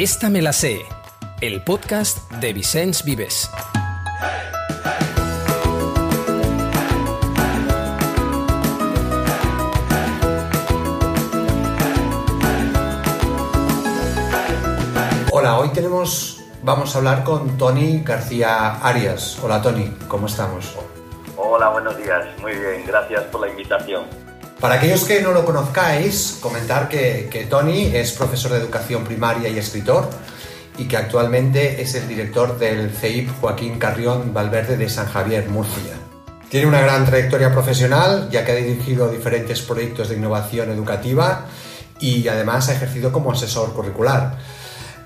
Esta me la sé, el podcast de Vicens Vives. Hola, hoy tenemos, vamos a hablar con Tony García Arias. Hola Tony, ¿cómo estamos? Hola, buenos días. Muy bien, gracias por la invitación. Para aquellos que no lo conozcáis, comentar que, Tony es profesor de educación primaria y escritor y que actualmente es el director del CEIP Joaquín Carrión Valverde de San Javier, Murcia. Tiene una gran trayectoria profesional, ya que ha dirigido diferentes proyectos de innovación educativa y además ha ejercido como asesor curricular.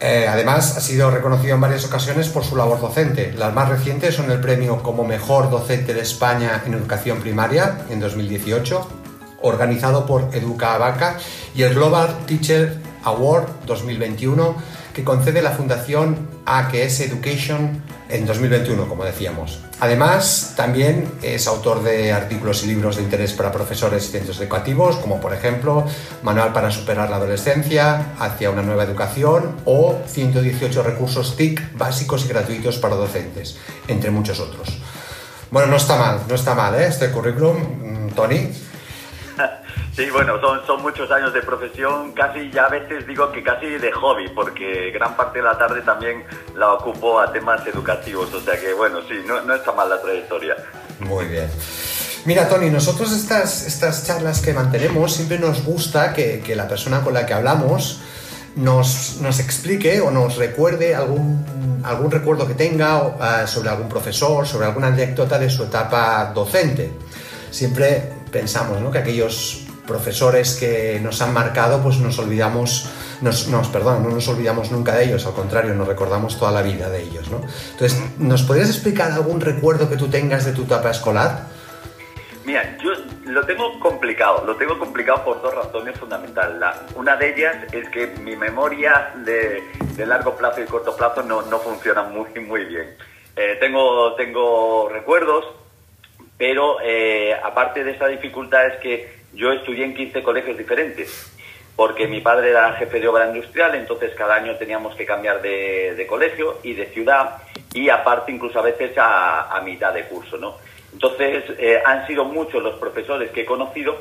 Eh, además, ha sido reconocido en varias ocasiones por su labor docente. Las más recientes son el premio como mejor docente de España en educación primaria en 2018, organizado por Educa Vaca, y el Global Teacher Award 2021, que concede la Fundación AQS Education en 2021, como decíamos. Además, también es autor de artículos y libros de interés para profesores y centros educativos, como por ejemplo Manual para superar la adolescencia, Hacia una nueva educación o 118 recursos TIC básicos y gratuitos para docentes, entre muchos otros. Bueno, no está mal, no está mal ¿eh? este currículum, mm, Tony. Sí, bueno, son, son muchos años de profesión, casi ya a veces digo que casi de hobby, porque gran parte de la tarde también la ocupo a temas educativos, o sea que bueno, sí, no, no está mal la trayectoria. Muy bien. Mira, Tony, nosotros estas, estas charlas que mantenemos siempre nos gusta que, que la persona con la que hablamos nos, nos, explique o nos recuerde algún, algún recuerdo que tenga uh, sobre algún profesor, sobre alguna anécdota de su etapa docente. Siempre pensamos ¿no? que aquellos profesores que nos han marcado, pues nos olvidamos, nos, perdón, no nos olvidamos nunca de ellos, al contrario, nos recordamos toda la vida de ellos, ¿no? Entonces, ¿nos podrías explicar algún recuerdo que tú tengas de tu etapa escolar? Mira, yo lo tengo complicado, lo tengo complicado por dos razones fundamentales. una de ellas es que mi memoria de, largo plazo y corto plazo no, no funciona muy, muy bien. Eh, tengo, tengo recuerdos, pero eh, aparte de esa dificultad es que yo estudié en 15 colegios diferentes, porque mi padre era jefe de obra industrial, entonces cada año teníamos que cambiar de, colegio y de ciudad, y aparte incluso a veces a, mitad de curso, ¿no? Entonces eh, han sido muchos los profesores que he conocido,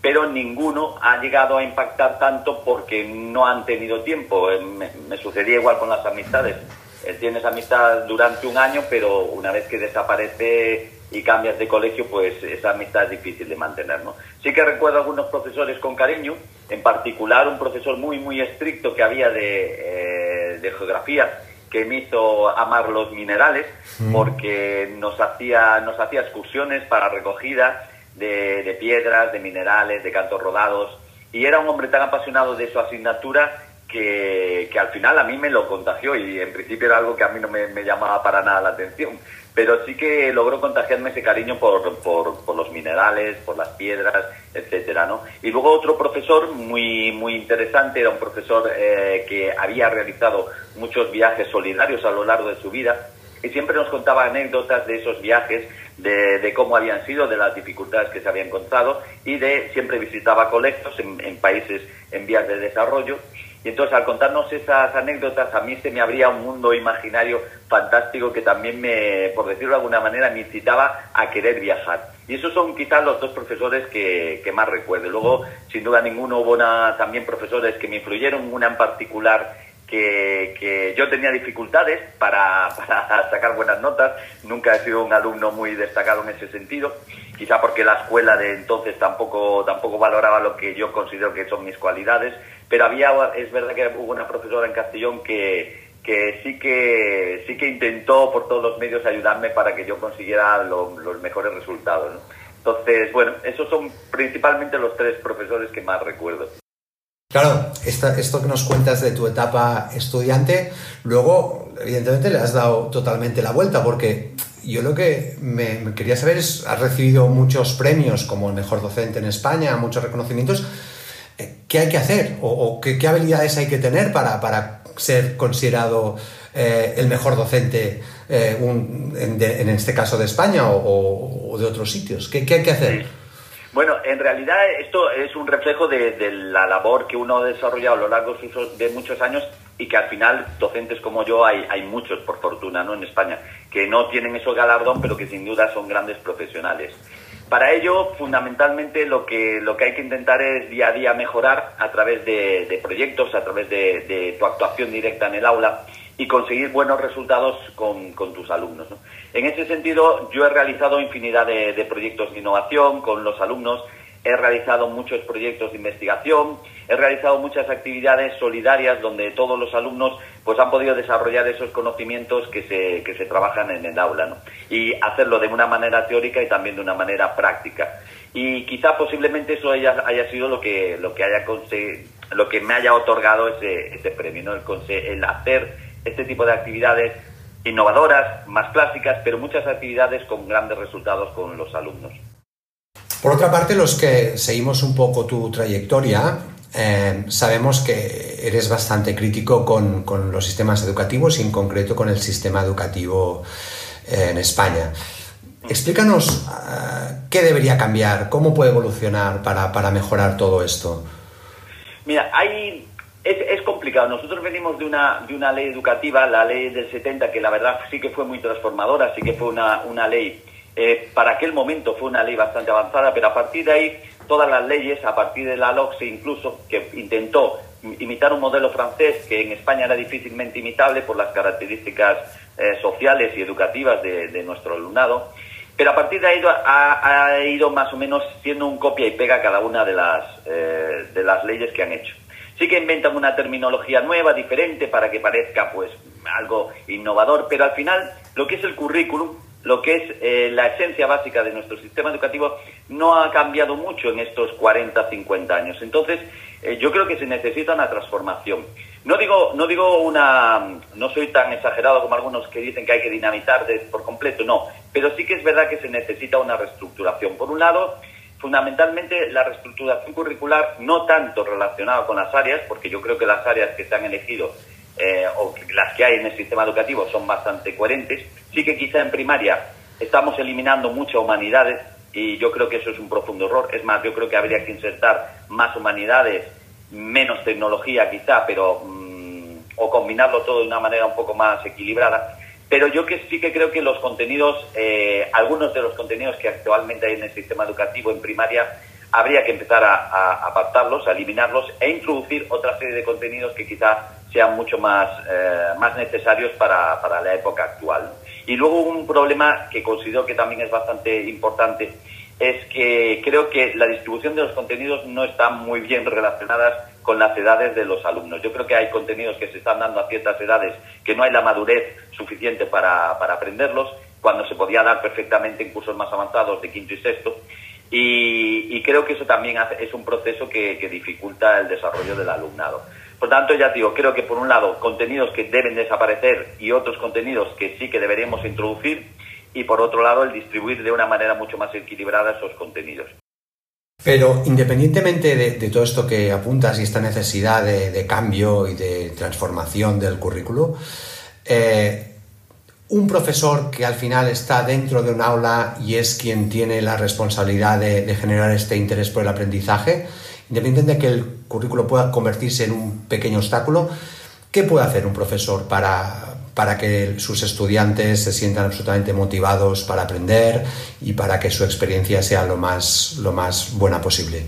pero ninguno ha llegado a impactar tanto porque no han tenido tiempo. Eh, me, sucedía igual con las amistades. Eh, tienes amistad durante un año, pero una vez que desaparece y cambias de colegio, pues esa amistad es difícil de mantener, ¿no? Sí que recuerdo algunos profesores con cariño, en particular un profesor muy, muy estricto que había de, eh, de geografía, que me hizo amar los minerales, mm. porque nos hacía, nos hacía excursiones para recogida de, de piedras, de minerales, de cantos rodados, y era un hombre tan apasionado de su asignatura que, que, al final a mí me lo contagió y en principio era algo que a mí no me, me llamaba para nada la atención pero sí que logró contagiarme ese cariño por, por, los minerales, por las piedras, etcétera, ¿no? Y luego otro profesor muy, muy interesante, era un profesor eh, que había realizado muchos viajes solidarios a lo largo de su vida y siempre nos contaba anécdotas de esos viajes, de, de cómo habían sido, de las dificultades que se había encontrado y de siempre visitaba colegios en, en países en vías de desarrollo y entonces al contarnos esas anécdotas a mí se me abría un mundo imaginario fantástico que también me, por decirlo de alguna manera, me incitaba a querer viajar. Y esos son quizás los dos profesores que, que más recuerdo. Luego, sin duda ninguno, hubo también profesores que me influyeron, una en particular que, que, yo tenía dificultades para, para, sacar buenas notas, nunca he sido un alumno muy destacado en ese sentido, quizá porque la escuela de entonces tampoco, tampoco valoraba lo que yo considero que son mis cualidades, pero había, es verdad que hubo una profesora en Castellón que, que sí que sí que intentó por todos los medios ayudarme para que yo consiguiera los mejores resultados. Entonces, bueno, esos son principalmente los tres profesores que más recuerdo. Claro, esto que nos cuentas de tu etapa estudiante, luego, evidentemente, le has dado totalmente la vuelta, porque yo lo que me, quería saber es, has recibido muchos premios como el mejor docente en España, muchos reconocimientos. ¿Qué hay que hacer? ¿O, qué, habilidades hay que tener para, para ser considerado eh, el mejor docente, eh, en, este caso de España o, de otros sitios? ¿Qué, ¿Qué, hay que hacer? Bueno, en realidad esto es un reflejo de, la labor que uno ha desarrollado a lo largo de muchos años y que al final docentes como yo hay, hay muchos, por fortuna, ¿no? en España, que no tienen ese galardón, pero que sin duda son grandes profesionales. Para ello, fundamentalmente, lo que, lo que hay que intentar es día a día mejorar a través de, proyectos, a través de, tu actuación directa en el aula y conseguir buenos resultados con, tus alumnos. En ese sentido, yo he realizado infinidad de proyectos de innovación con los alumnos he realizado muchos proyectos de investigación, he realizado muchas actividades solidarias donde todos los alumnos pues han podido desarrollar esos conocimientos que se, que se trabajan en el aula ¿no? y hacerlo de una manera teórica y también de una manera práctica. Y quizá posiblemente eso haya, haya sido lo que, lo que haya lo que me haya otorgado ese, ese premio, ¿no? el, el hacer este tipo de actividades innovadoras, más clásicas, pero muchas actividades con grandes resultados con los alumnos. Por otra parte, los que seguimos un poco tu trayectoria, eh, sabemos que eres bastante crítico con, los sistemas educativos y en concreto con el sistema educativo eh, en España. Explícanos eh, qué debería cambiar, cómo puede evolucionar para, mejorar todo esto. Mira, hay, es, complicado. Nosotros venimos de una, de una ley educativa, la ley del 70, que la verdad sí que fue muy transformadora, sí que fue una, una ley para aquel momento fue una ley bastante avanzada, pero a partir de ahí todas las leyes, a partir de la LOCSE incluso, que intentó imitar un modelo francés que en España era difícilmente imitable por las características eh, sociales y educativas de, nuestro alumnado, pero a partir de ahí ha, ido más o menos siendo un copia y pega cada una de las, eh, de las leyes que han hecho. Sí que inventan una terminología nueva, diferente, para que parezca pues algo innovador, pero al final lo que es el currículum lo que es eh, la esencia básica de nuestro sistema educativo no ha cambiado mucho en estos 40, 50 años. Entonces, eh, yo creo que se necesita una transformación. No digo, no digo una, no soy tan exagerado como algunos que dicen que hay que dinamitar por completo, no, pero sí que es verdad que se necesita una reestructuración. Por un lado, fundamentalmente la reestructuración curricular no tanto relacionada con las áreas, porque yo creo que las áreas que se han elegido eh, o las que hay en el sistema educativo son bastante coherentes. Sí que quizá en primaria estamos eliminando muchas humanidades y yo creo que eso es un profundo error. Es más, yo creo que habría que insertar más humanidades, menos tecnología quizá, pero mm, o combinarlo todo de una manera un poco más equilibrada. Pero yo que sí que creo que los contenidos, eh, algunos de los contenidos que actualmente hay en el sistema educativo en primaria, habría que empezar a, apartarlos, a eliminarlos e introducir otra serie de contenidos que quizá sean mucho más, eh, más necesarios para, para, la época actual. Y luego un problema que considero que también es bastante importante es que creo que la distribución de los contenidos no está muy bien relacionadas con las edades de los alumnos. Yo creo que hay contenidos que se están dando a ciertas edades que no hay la madurez suficiente para, para aprenderlos, cuando se podía dar perfectamente en cursos más avanzados de quinto y sexto. Y, creo que eso también es un proceso que, que dificulta el desarrollo del alumnado. Por tanto, ya digo, creo que por un lado contenidos que deben desaparecer y otros contenidos que sí que deberíamos introducir y por otro lado el distribuir de una manera mucho más equilibrada esos contenidos. Pero independientemente de, todo esto que apuntas y esta necesidad de, cambio y de transformación del currículo, eh, un profesor que al final está dentro de un aula y es quien tiene la responsabilidad de generar este interés por el aprendizaje, independientemente de que el currículo pueda convertirse en un pequeño obstáculo, ¿qué puede hacer un profesor para, para que sus estudiantes se sientan absolutamente motivados para aprender y para que su experiencia sea lo más, lo más buena posible?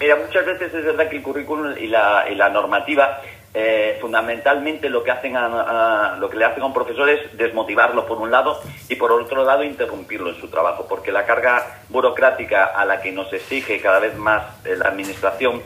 Mira, muchas veces es verdad que el currículum y la, y la normativa eh, fundamentalmente lo que hacen a, lo que le hacen a un profesor es desmotivarlo por un lado y por otro lado interrumpirlo en su trabajo porque la carga burocrática a la que nos exige cada vez más eh, la administración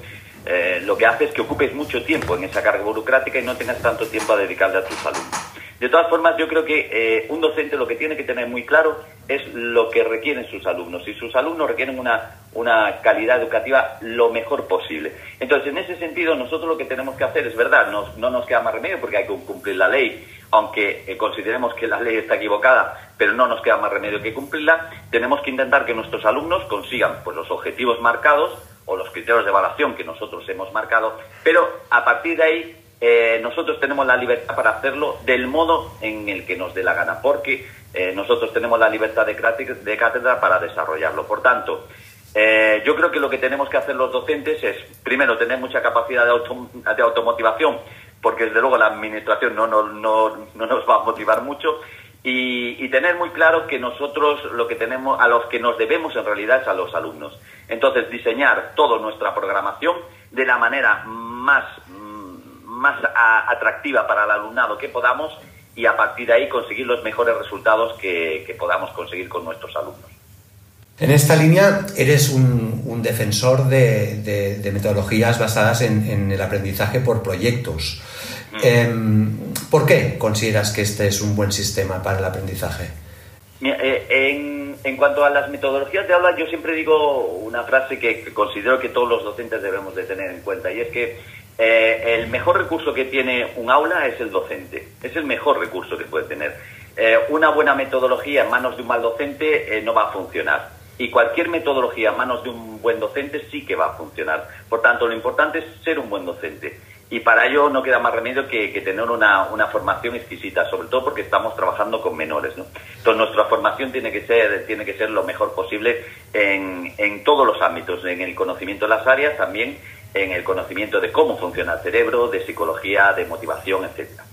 eh, lo que hace es que ocupes mucho tiempo en esa carga burocrática y no tengas tanto tiempo a dedicarle a tus alumnos. De todas formas, yo creo que un docente lo que tiene que tener muy claro es lo que requieren sus alumnos. Y sus alumnos requieren una, una calidad educativa lo mejor posible. Entonces, en ese sentido, nosotros lo que tenemos que hacer es verdad, no, no nos queda más remedio porque hay que cumplir la ley, aunque eh, consideremos que la ley está equivocada, pero no nos queda más remedio que cumplirla, tenemos que intentar que nuestros alumnos consigan pues, los objetivos marcados o los criterios de evaluación que nosotros hemos marcado, pero a partir de ahí eh, nosotros tenemos la libertad para hacerlo del modo en el que nos dé la gana, porque eh, nosotros tenemos la libertad de, cátedra para desarrollarlo. Por tanto, Eh, yo creo que lo que tenemos que hacer los docentes es, primero, tener mucha capacidad de, de automotivación, porque desde luego la administración no, no, no, no nos va a motivar mucho, y, tener muy claro que nosotros lo que tenemos, a los que nos debemos en realidad es a los alumnos. Entonces, diseñar toda nuestra programación de la manera más, mm, más atractiva para el alumnado que podamos y a partir de ahí conseguir los mejores resultados que, podamos conseguir con nuestros alumnos. En esta línea eres un, defensor de, metodologías basadas en el aprendizaje por proyectos. Em, ¿Por qué consideras que este es un buen sistema para el aprendizaje? Eh, en, cuanto a las metodologías de aula, yo siempre digo una frase que, considero que todos los docentes debemos de tener en cuenta y es que eh, el mejor recurso que tiene un aula es el docente. Es el mejor recurso que puede tener. Eh, una buena metodología en manos de un mal docente no va a funcionar. Y cualquier metodología en manos de un buen docente sí que va a funcionar. Por tanto, lo importante es ser un buen docente y para ello no queda más remedio que, tener una, una, formación exquisita, sobre todo porque estamos trabajando con menores. ¿no? Entonces nuestra formación tiene que ser, tiene que ser lo mejor posible en, en todos los ámbitos, en el conocimiento de las áreas, también en el conocimiento de cómo funciona el cerebro, de psicología, de motivación, etcétera.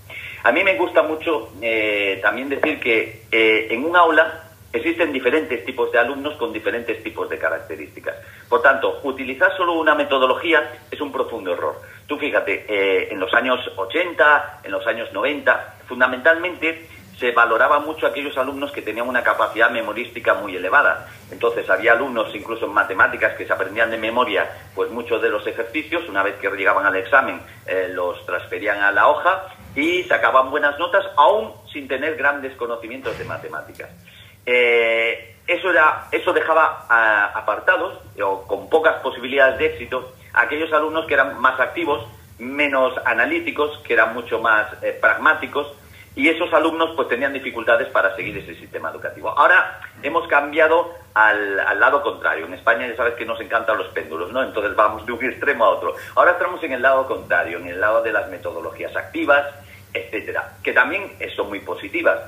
A mí me gusta mucho eh, también decir que eh, en un aula existen diferentes tipos de alumnos con diferentes tipos de características. Por tanto, utilizar solo una metodología es un profundo error. Tú fíjate, eh, en los años 80, en los años 90, fundamentalmente se valoraba mucho aquellos alumnos que tenían una capacidad memorística muy elevada. Entonces había alumnos incluso en matemáticas que se aprendían de memoria pues muchos de los ejercicios, una vez que llegaban al examen eh, los transferían a la hoja y sacaban buenas notas aún sin tener grandes conocimientos de matemáticas. Eh, eso, era, eso dejaba ah, apartados o con pocas posibilidades de éxito aquellos alumnos que eran más activos, menos analíticos, que eran mucho más eh, pragmáticos, y esos alumnos pues tenían dificultades para seguir ese sistema educativo. Ahora hemos cambiado al, al, lado contrario. En España ya sabes que nos encantan los péndulos, ¿no? Entonces vamos de un extremo a otro. Ahora estamos en el lado contrario, en el lado de las metodologías activas, etcétera, que también son muy positivas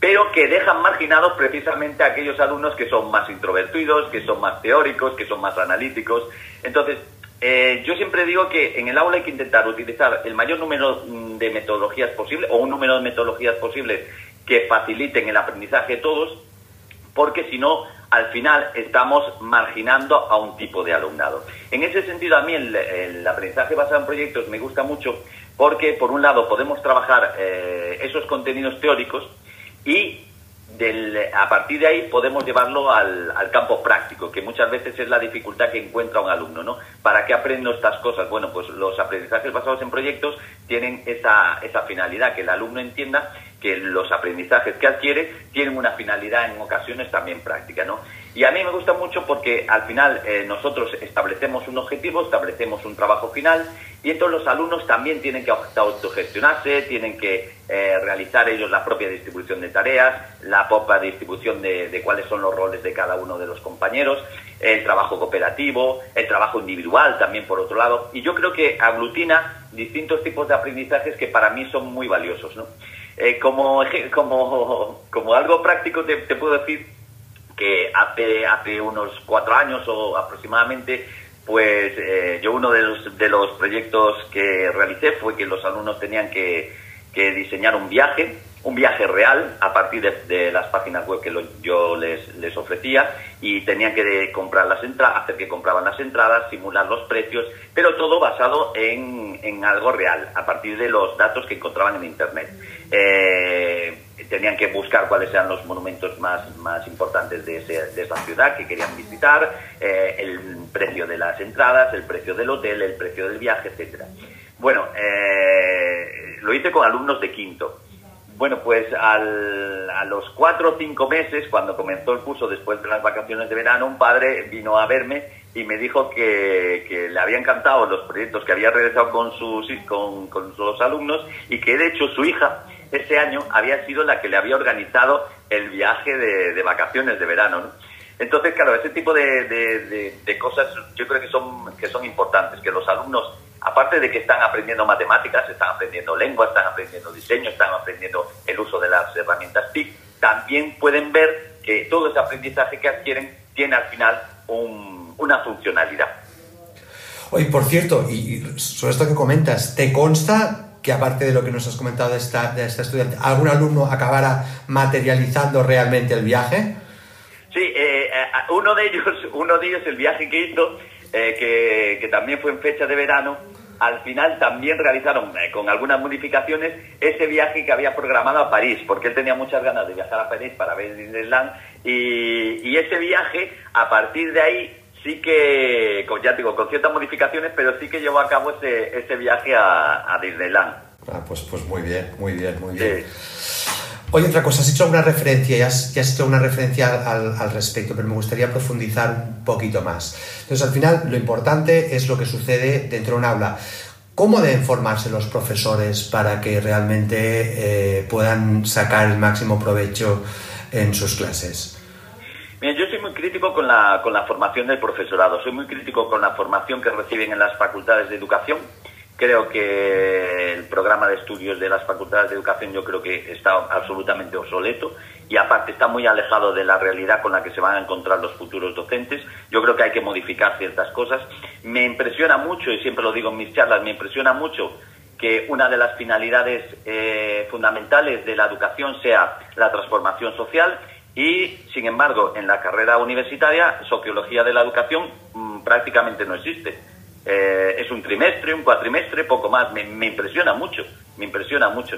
pero que dejan marginados precisamente a aquellos alumnos que son más introvertidos, que son más teóricos, que son más analíticos. Entonces, eh, yo siempre digo que en el aula hay que intentar utilizar el mayor número mm, de metodologías posible o un número de metodologías posibles que faciliten el aprendizaje de todos, porque si no, al final estamos marginando a un tipo de alumnado. En ese sentido, a mí el, aprendizaje basado en proyectos me gusta mucho porque, por un lado, podemos trabajar eh, esos contenidos teóricos, y a partir de ahí podemos llevarlo al, campo práctico, que muchas veces es la dificultad que encuentra un alumno, ¿no? ¿Para qué aprendo estas cosas? Bueno, pues los aprendizajes basados en proyectos tienen esa, esa finalidad, que el alumno entienda que los aprendizajes que adquiere tienen una finalidad en ocasiones también práctica, ¿no? Y a mí me gusta mucho porque al final eh, nosotros establecemos un objetivo, establecemos un trabajo final y entonces los alumnos también tienen que autogestionarse, tienen que eh, realizar ellos la propia distribución de tareas, la propia distribución de, cuáles son los roles de cada uno de los compañeros, el trabajo cooperativo, el trabajo individual también por otro lado. Y yo creo que aglutina distintos tipos de aprendizajes que para mí son muy valiosos. ¿no? Eh, como, como, como algo práctico te, puedo decir que hace, hace unos cuatro años o aproximadamente pues eh, yo uno de los, de los proyectos que realicé fue que los alumnos tenían que, diseñar un viaje, un viaje real a partir de, las páginas web que yo les, les, ofrecía y tenían que comprar las entradas, hacer que compraban las entradas, simular los precios, pero todo basado en, en algo real, a partir de los datos que encontraban en Internet. Eh, tenían que buscar cuáles eran los monumentos más, más importantes de, de esa ciudad que querían visitar, eh, el precio de las entradas, el precio del hotel, el precio del viaje, etcétera. Bueno, eh, lo hice con alumnos de quinto. Bueno, pues al, a los cuatro o cinco meses, cuando comenzó el curso después de las vacaciones de verano, un padre vino a verme y me dijo que, le había encantado los proyectos que había realizado con sus con, con los alumnos y que de hecho su hija ese año había sido la que le había organizado el viaje de, vacaciones de verano. Entonces, claro, ese tipo de, cosas yo creo que son, que son importantes, que los alumnos, aparte de que están aprendiendo matemáticas, están aprendiendo lengua, están aprendiendo diseño, están aprendiendo el uso de las herramientas TIC, también pueden ver que todo ese aprendizaje que adquieren tiene al final un, una funcionalidad. Oye, por cierto, y, sobre esto que comentas, ¿te consta que aparte de lo que nos has comentado de esta, de esta estudiante, algún alumno acabara materializando realmente el viaje? Sí, eh, eh, uno de ellos, uno de ellos el viaje que hizo, eh, que, que, también fue en fecha de verano, al final también realizaron con algunas modificaciones ese viaje que había programado a París, porque él tenía muchas ganas de viajar a París para ver Disneyland y, y ese viaje a partir de ahí sí que, ya digo, con ciertas modificaciones, pero sí que llevó a cabo ese, ese viaje a, a Disneyland. Ah, pues, pues muy bien, muy bien, muy bien. Oye, otra cosa, has hecho una referencia, ya has, ya has hecho una referencia al, al, respecto, pero me gustaría profundizar un poquito más. Entonces, al final, lo importante es lo que sucede dentro de un aula. ¿Cómo deben formarse los profesores para que realmente eh, puedan sacar el máximo provecho en sus clases? Yo soy muy crítico con la, con la formación del profesorado, soy muy crítico con la formación que reciben en las facultades de educación Creo que el programa de estudios de las facultades de educación yo creo que está absolutamente obsoleto y aparte está muy alejado de la realidad con la que se van a encontrar los futuros docentes. Yo creo que hay que modificar ciertas cosas. Me impresiona mucho, y siempre lo digo en mis charlas, me impresiona mucho que una de las finalidades eh, fundamentales de la educación sea la transformación social y, sin embargo, en la carrera universitaria, sociología de la educación mmm, prácticamente no existe eh, es un trimestre, un cuatrimestre, poco más. Me, me impresiona mucho, me impresiona mucho.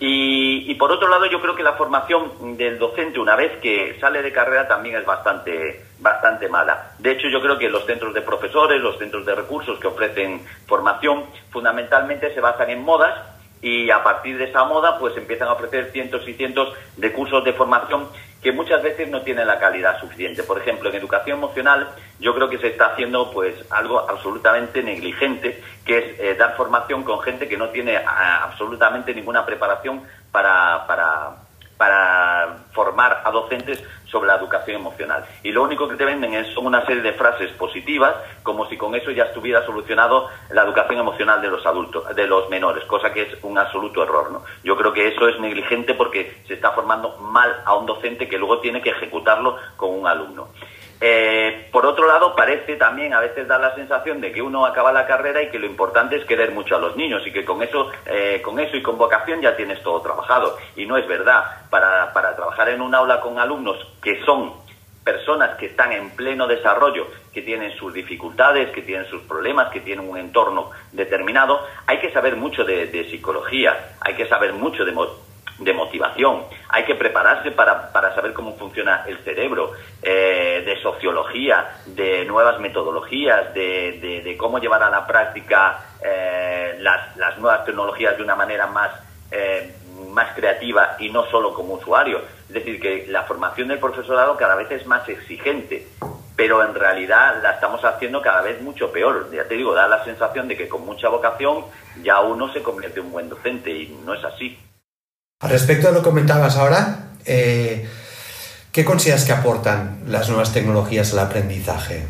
Y, y, por otro lado, yo creo que la formación del docente, una vez que sale de carrera, también es bastante, bastante mala. De hecho, yo creo que los centros de profesores, los centros de recursos que ofrecen formación, fundamentalmente se basan en modas y a partir de esa moda pues empiezan a ofrecer cientos y cientos de cursos de formación que muchas veces no tienen la calidad suficiente. Por ejemplo, en educación emocional yo creo que se está haciendo pues algo absolutamente negligente, que es eh, dar formación con gente que no tiene a, absolutamente ninguna preparación para, para, para formar a docentes sobre la educación emocional. Y lo único que te venden es, son una serie de frases positivas, como si con eso ya estuviera solucionado la educación emocional de los adultos, de los menores, cosa que es un absoluto error. ¿no? Yo creo que eso es negligente porque se está formando mal a un docente que luego tiene que ejecutarlo con un alumno. Eh, por otro lado, parece también a veces dar la sensación de que uno acaba la carrera y que lo importante es querer mucho a los niños y que con eso, eh, con eso y con vocación ya tienes todo trabajado. Y no es verdad. Para, para trabajar en un aula con alumnos que son personas que están en pleno desarrollo, que tienen sus dificultades, que tienen sus problemas, que tienen un entorno determinado, hay que saber mucho de, de psicología, hay que saber mucho de de motivación, hay que prepararse para, para saber cómo funciona el cerebro, eh, de sociología, de nuevas metodologías, de, de, cómo llevar a la práctica eh, las, las, nuevas tecnologías de una manera más, eh, más creativa y no solo como usuario. Es decir, que la formación del profesorado cada vez es más exigente, pero en realidad la estamos haciendo cada vez mucho peor. Ya te digo, da la sensación de que con mucha vocación ya uno se convierte en un buen docente y no es así. Al respecto de lo que comentabas ahora, eh, ¿qué consideras que aportan las nuevas tecnologías al aprendizaje?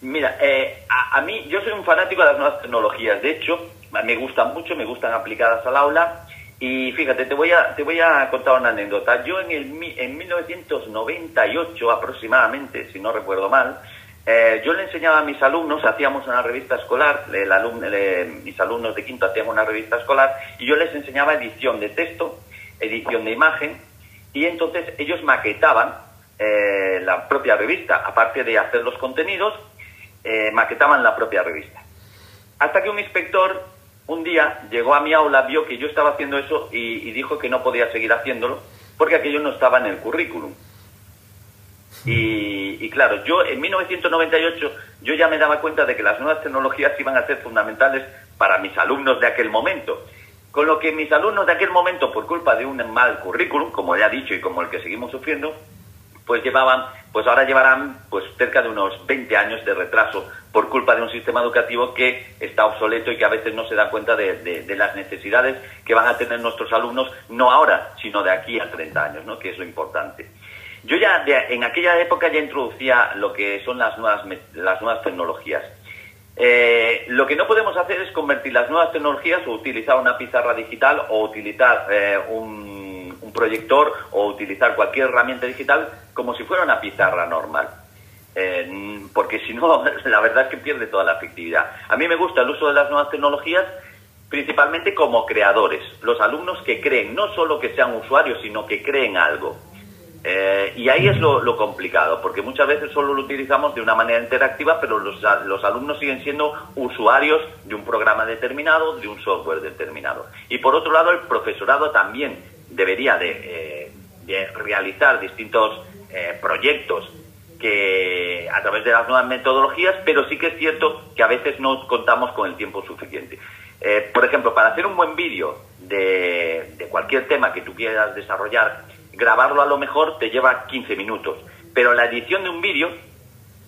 Mira, eh, a, a, mí yo soy un fanático de las nuevas tecnologías. De hecho, me gustan mucho, me gustan aplicadas al aula. Y fíjate, te voy a, te voy a contar una anécdota. Yo en, el, en 1998 aproximadamente, si no recuerdo mal, eh, yo le enseñaba a mis alumnos, hacíamos una revista escolar, el mis alumnos de quinto hacían una revista escolar, y yo les enseñaba edición de texto, edición de imagen, y entonces ellos maquetaban eh, la propia revista, aparte de hacer los contenidos, eh, maquetaban la propia revista. Hasta que un inspector un día llegó a mi aula, vio que yo estaba haciendo eso y dijo que no podía seguir haciéndolo porque aquello no estaba en el currículum. Y, y, claro, yo en 1998 yo ya me daba cuenta de que las nuevas tecnologías iban a ser fundamentales para mis alumnos de aquel momento. Con lo que mis alumnos de aquel momento, por culpa de un mal currículum, como ya he dicho y como el que seguimos sufriendo, pues llevaban, pues ahora llevarán pues cerca de unos 20 años de retraso por culpa de un sistema educativo que está obsoleto y que a veces no se da cuenta de, de, de las necesidades que van a tener nuestros alumnos, no ahora, sino de aquí a 30 años, ¿no? que es lo importante. Yo ya en aquella época ya introducía lo que son las nuevas, las nuevas tecnologías. Eh, lo que no podemos hacer es convertir las nuevas tecnologías o utilizar una pizarra digital o utilizar eh, un, un, proyector o utilizar cualquier herramienta digital como si fuera una pizarra normal. Eh, porque si no, la verdad es que pierde toda la efectividad. A mí me gusta el uso de las nuevas tecnologías principalmente como creadores, los alumnos que creen, no solo que sean usuarios, sino que creen algo. Eh, y ahí es lo, complicado, porque muchas veces solo lo utilizamos de una manera interactiva, pero los, los, alumnos siguen siendo usuarios de un programa determinado, de un software determinado. Y por otro lado, el profesorado también debería de, eh, realizar distintos eh, proyectos que a través de las nuevas metodologías, pero sí que es cierto que a veces no contamos con el tiempo suficiente. por ejemplo, para hacer un buen vídeo de, de cualquier tema que tú quieras desarrollar, grabarlo a lo mejor te lleva 15 minutos, pero la edición de un vídeo,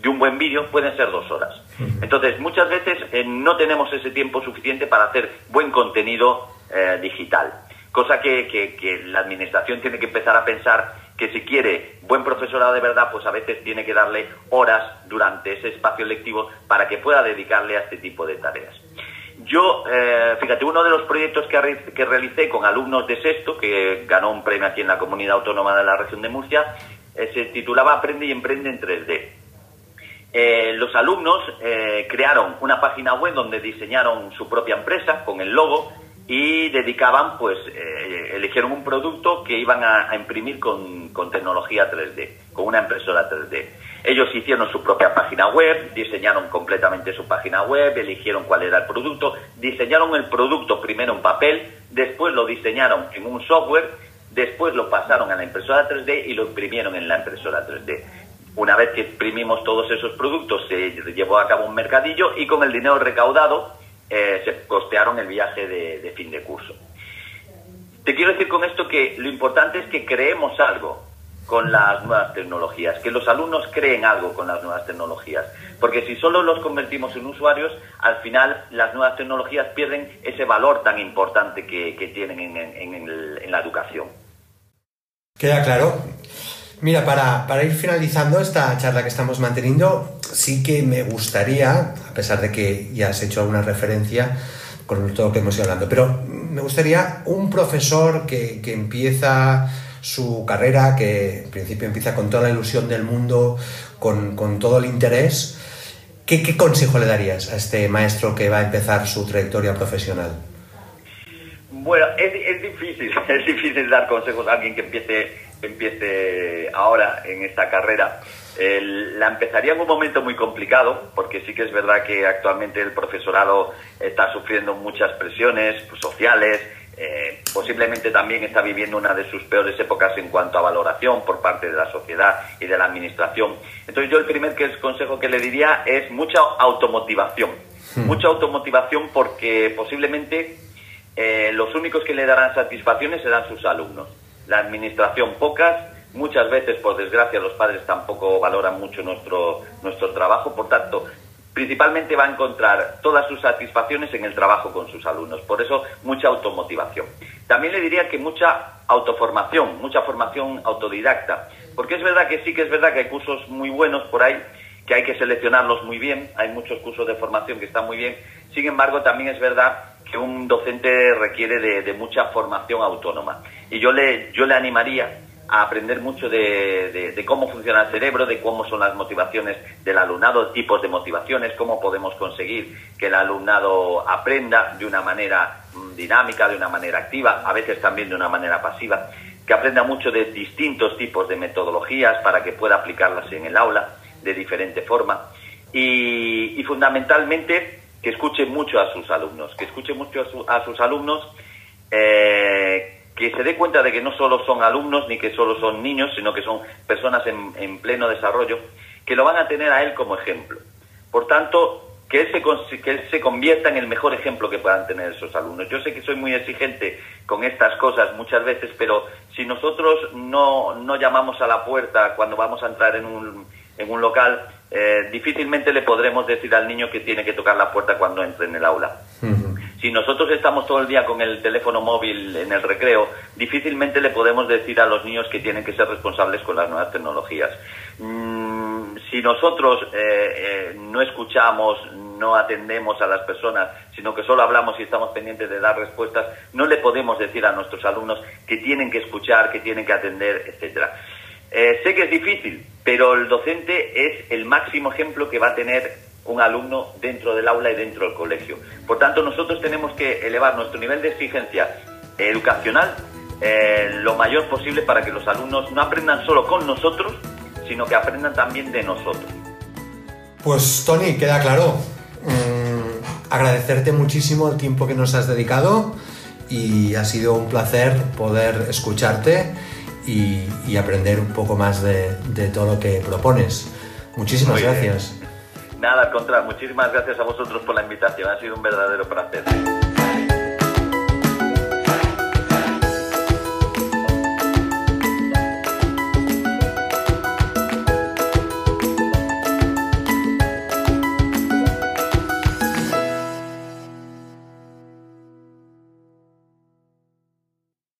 de un buen vídeo, pueden ser dos horas. Entonces, muchas veces eh, no tenemos ese tiempo suficiente para hacer buen contenido eh, digital, cosa que, que, la administración tiene que empezar a pensar que si quiere buen profesorado de verdad, pues a veces tiene que darle horas durante ese espacio lectivo para que pueda dedicarle a este tipo de tareas. Yo, eh, fíjate, uno de los proyectos que, que, realicé con alumnos de sexto, que ganó un premio aquí en la comunidad autónoma de la región de Murcia, eh, se titulaba Aprende y Emprende en 3D. Eh, los alumnos crearon una página web donde diseñaron su propia empresa con el logo y dedicaban, pues, eligieron un producto que iban a, imprimir con tecnología 3D, con una impresora 3D. Ellos hicieron su propia página web, diseñaron completamente su página web, eligieron cuál era el producto, diseñaron el producto primero en papel, después lo diseñaron en un software, después lo pasaron a la impresora 3D y lo imprimieron en la impresora 3D. Una vez que imprimimos todos esos productos, se llevó a cabo un mercadillo y con el dinero recaudado eh, se costearon el viaje de fin de curso. Te quiero decir con esto que lo importante es que creemos algo, con las nuevas tecnologías, que los alumnos creen algo con las nuevas tecnologías, porque si solo los convertimos en usuarios, al final las nuevas tecnologías pierden ese valor tan importante que, tienen en, la educación. Queda claro. Mira, para, para, ir finalizando esta charla que estamos manteniendo, sí que me gustaría, a pesar de que ya has hecho alguna referencia con todo lo que hemos ido hablando, pero me gustaría un profesor que, que empieza su carrera, que en principio empieza con toda la ilusión del mundo, con, todo el interés. ¿Qué, consejo le darías a este maestro que va a empezar su trayectoria profesional? Bueno, es, difícil, es difícil dar consejos a alguien que empiece, empiece ahora en esta carrera. la empezaría en un momento muy complicado, porque sí que es verdad que actualmente el profesorado está sufriendo muchas presiones sociales, eh, posiblemente también está viviendo una de sus peores épocas en cuanto a valoración por parte de la sociedad y de la administración. Entonces yo el primer consejo que le diría es mucha automotivación. Hmm. Mucha automotivación porque posiblemente eh, los únicos que le darán satisfacciones serán sus alumnos. La administración pocas, muchas veces por desgracia los padres tampoco valoran mucho nuestro, nuestro trabajo, por tanto principalmente va a encontrar todas sus satisfacciones en el trabajo con sus alumnos. Por eso, mucha automotivación. También le diría que mucha autoformación, mucha formación autodidacta. Porque es verdad que sí que es verdad que hay cursos muy buenos por ahí, que hay que seleccionarlos muy bien. Hay muchos cursos de formación que están muy bien. Sin embargo, también es verdad que un docente requiere de, de mucha formación autónoma. Y yo le, yo le animaría a aprender mucho de, cómo funciona el cerebro, de cómo son las motivaciones del alumnado, tipos de motivaciones, cómo podemos conseguir que el alumnado aprenda de una manera mm, dinámica, de una manera activa, a veces también de una manera pasiva, que aprenda mucho de distintos tipos de metodologías para que pueda aplicarlas en el aula de diferente forma y, fundamentalmente que escuche mucho a sus alumnos, que escuche mucho a, sus alumnos. Eh, que se dé cuenta de que no solo son alumnos ni que solo son niños, sino que son personas en, pleno desarrollo, que lo van a tener a él como ejemplo. Por tanto, que él, se, que él se convierta en el mejor ejemplo que puedan tener esos alumnos. Yo sé que soy muy exigente con estas cosas muchas veces, pero si nosotros no, no llamamos a la puerta cuando vamos a entrar en un, en un local, eh, difícilmente le podremos decir al niño que tiene que tocar la puerta cuando entre en el aula. Si nosotros estamos todo el día con el teléfono móvil en el recreo, difícilmente le podemos decir a los niños que tienen que ser responsables con las nuevas tecnologías. Mm, si nosotros eh, eh, no escuchamos, no atendemos a las personas, sino que solo hablamos y estamos pendientes de dar respuestas, no le podemos decir a nuestros alumnos que tienen que escuchar, que tienen que atender, etcétera. Eh, sé que es difícil, pero el docente es el máximo ejemplo que va a tener un alumno dentro del aula y dentro del colegio. Por tanto, nosotros tenemos que elevar nuestro nivel de exigencia educacional eh, lo mayor posible para que los alumnos no aprendan solo con nosotros, sino que aprendan también de nosotros. Pues Tony, queda claro. Mm, agradecerte muchísimo el tiempo que nos has dedicado y ha sido un placer poder escucharte y, aprender un poco más de, todo lo que propones. Muchísimas gracias. Nada, al contrario, muchísimas gracias a vosotros por la invitación, ha sido un verdadero placer.